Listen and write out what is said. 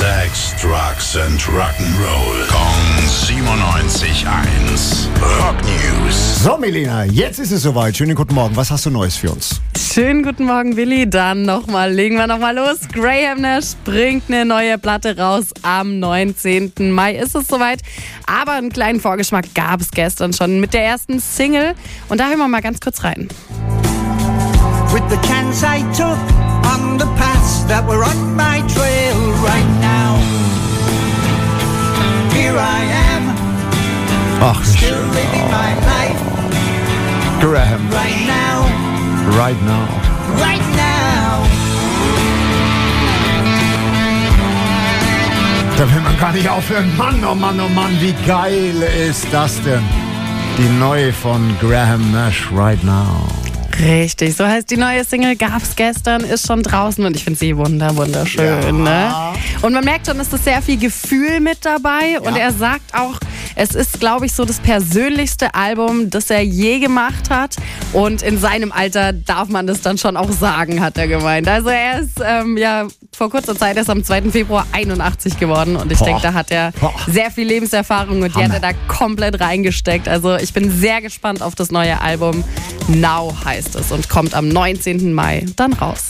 Sex, Drugs and Rock'n'Roll. Kong 97.1. Rock News. So, Melina, jetzt ist es soweit. Schönen guten Morgen. Was hast du Neues für uns? Schönen guten Morgen, Willi. Dann nochmal, legen wir nochmal los. Graham Nash bringt eine neue Platte raus. Am 19. Mai ist es soweit. Aber einen kleinen Vorgeschmack gab es gestern schon mit der ersten Single. Und da hören wir mal ganz kurz rein. with the chance I took on the paths that were on my trail right Ach, wie schön. Graham, right now, right now. right now. Da will man gar nicht aufhören. Mann, oh Mann, oh Mann, wie geil ist das denn? Die neue von Graham Nash, Right Now. Richtig, so heißt die neue Single, gab's gestern, ist schon draußen und ich finde sie wunder, wunderschön. Ne? Und man merkt schon, es ist sehr viel Gefühl mit dabei und Ja. er sagt auch, es ist, glaube ich, so das persönlichste Album, das er je gemacht hat und in seinem Alter darf man das dann schon auch sagen, hat er gemeint. Also er ist ähm, ja vor kurzer Zeit erst am 2. Februar 81 geworden und ich denke, da hat er Boah. sehr viel Lebenserfahrung und die hat er da komplett reingesteckt. Also ich bin sehr gespannt auf das neue Album. Now heißt es und kommt am 19. Mai dann raus.